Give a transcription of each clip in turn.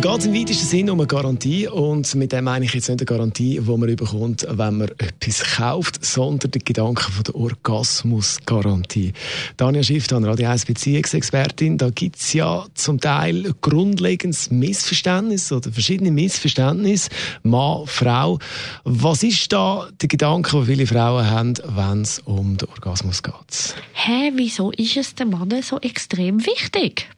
da geht es im weitesten Sinne um eine Garantie und mit dem meine ich jetzt nicht eine Garantie, die man bekommt, wenn man etwas kauft, sondern den Gedanken von der Orgasmusgarantie. Daniel Schiff, Radio 1 Beziehungsexpertin, da gibt es ja zum Teil grundlegendes Missverständnis oder verschiedene Missverständnisse, Mann, Frau. Was ist da der Gedanke, den viele Frauen haben, wenn es um den Orgasmus geht? Hä, wieso ist es dem Mann so extrem wichtig?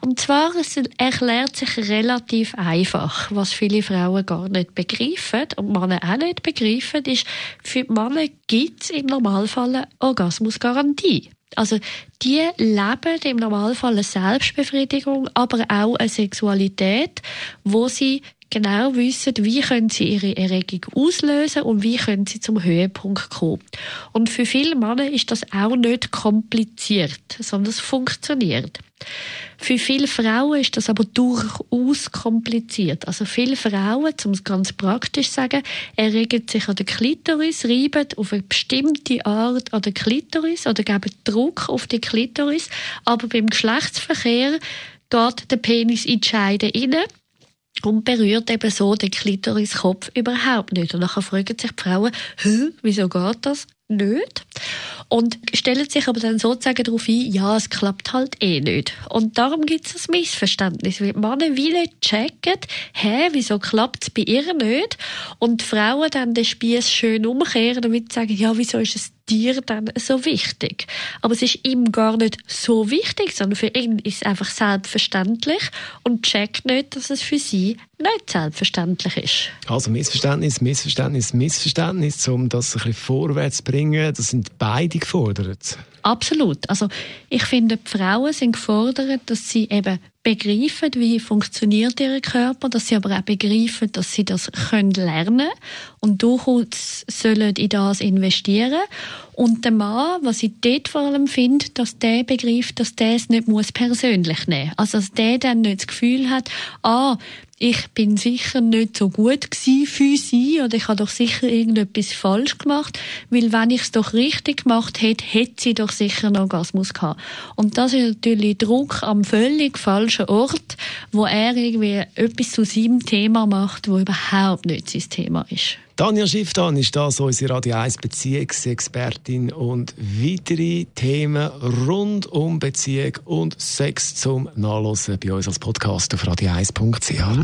Und zwar, es erklärt sich relativ einfach, was viele Frauen gar nicht begreifen und Männer auch nicht begreifen, ist, für Männer gibt es im Normalfall eine Orgasmusgarantie. Also, die leben im Normalfall eine Selbstbefriedigung, aber auch eine Sexualität, wo sie genau wissen, wie können sie ihre Erregung auslösen und wie können sie zum Höhepunkt kommen. Und für viele Männer ist das auch nicht kompliziert, sondern es funktioniert. Für viele Frauen ist das aber durchaus kompliziert. Also viele Frauen, um es ganz praktisch zu sagen, erregen sich an der Klitoris, reiben auf eine bestimmte Art an der Klitoris oder geben Druck auf die Klitoris, aber beim Geschlechtsverkehr geht der Penis in die Scheide rein und berührt eben so den Klitoriskopf überhaupt nicht. Und dann fragen sich die Frauen, wieso geht das nicht? Und stellen sich aber dann sozusagen darauf ein, ja, es klappt halt eh nicht. Und darum gibt es ein Missverständnis, weil Männer wie nicht checken, hä, wieso klappt es bei ihr nicht? Und Frauen dann den Spieß schön umkehren, damit sie sagen, ja, wieso ist es dir dann so wichtig? Aber es ist ihm gar nicht so wichtig, sondern für ihn ist es einfach selbstverständlich und checkt nicht, dass es für sie nicht selbstverständlich ist. Also Missverständnis, Missverständnis, Missverständnis, um das ein bisschen vorwärts zu bringen, das sind beide gefordert. Absolut. Also ich finde, die Frauen sind gefordert, dass sie eben begreifen, wie funktioniert ihr Körper, dass sie aber auch begreifen, dass sie das können lernen und durchaus sollen in das investieren. Und der Mann, was ich dort vor allem finde, dass der begreift, dass der es nicht muss persönlich nehmen. Also dass der dann nicht das Gefühl hat, ah, ich bin sicher nicht so gut für sie oder ich habe doch sicher irgendetwas falsch gemacht, weil wenn ich es doch richtig gemacht hätte, hätte sie doch sicher einen Orgasmus gehabt. Und das ist natürlich Druck am völlig falschen Ort, wo er irgendwie etwas zu seinem Thema macht, wo überhaupt nicht sein Thema ist. Tanja Schifftan ist das unsere Radio 1 Beziehungsexpertin und weitere Themen rund um Beziehung und Sex zum Nachlesen bei uns als Podcast auf radio1.ch.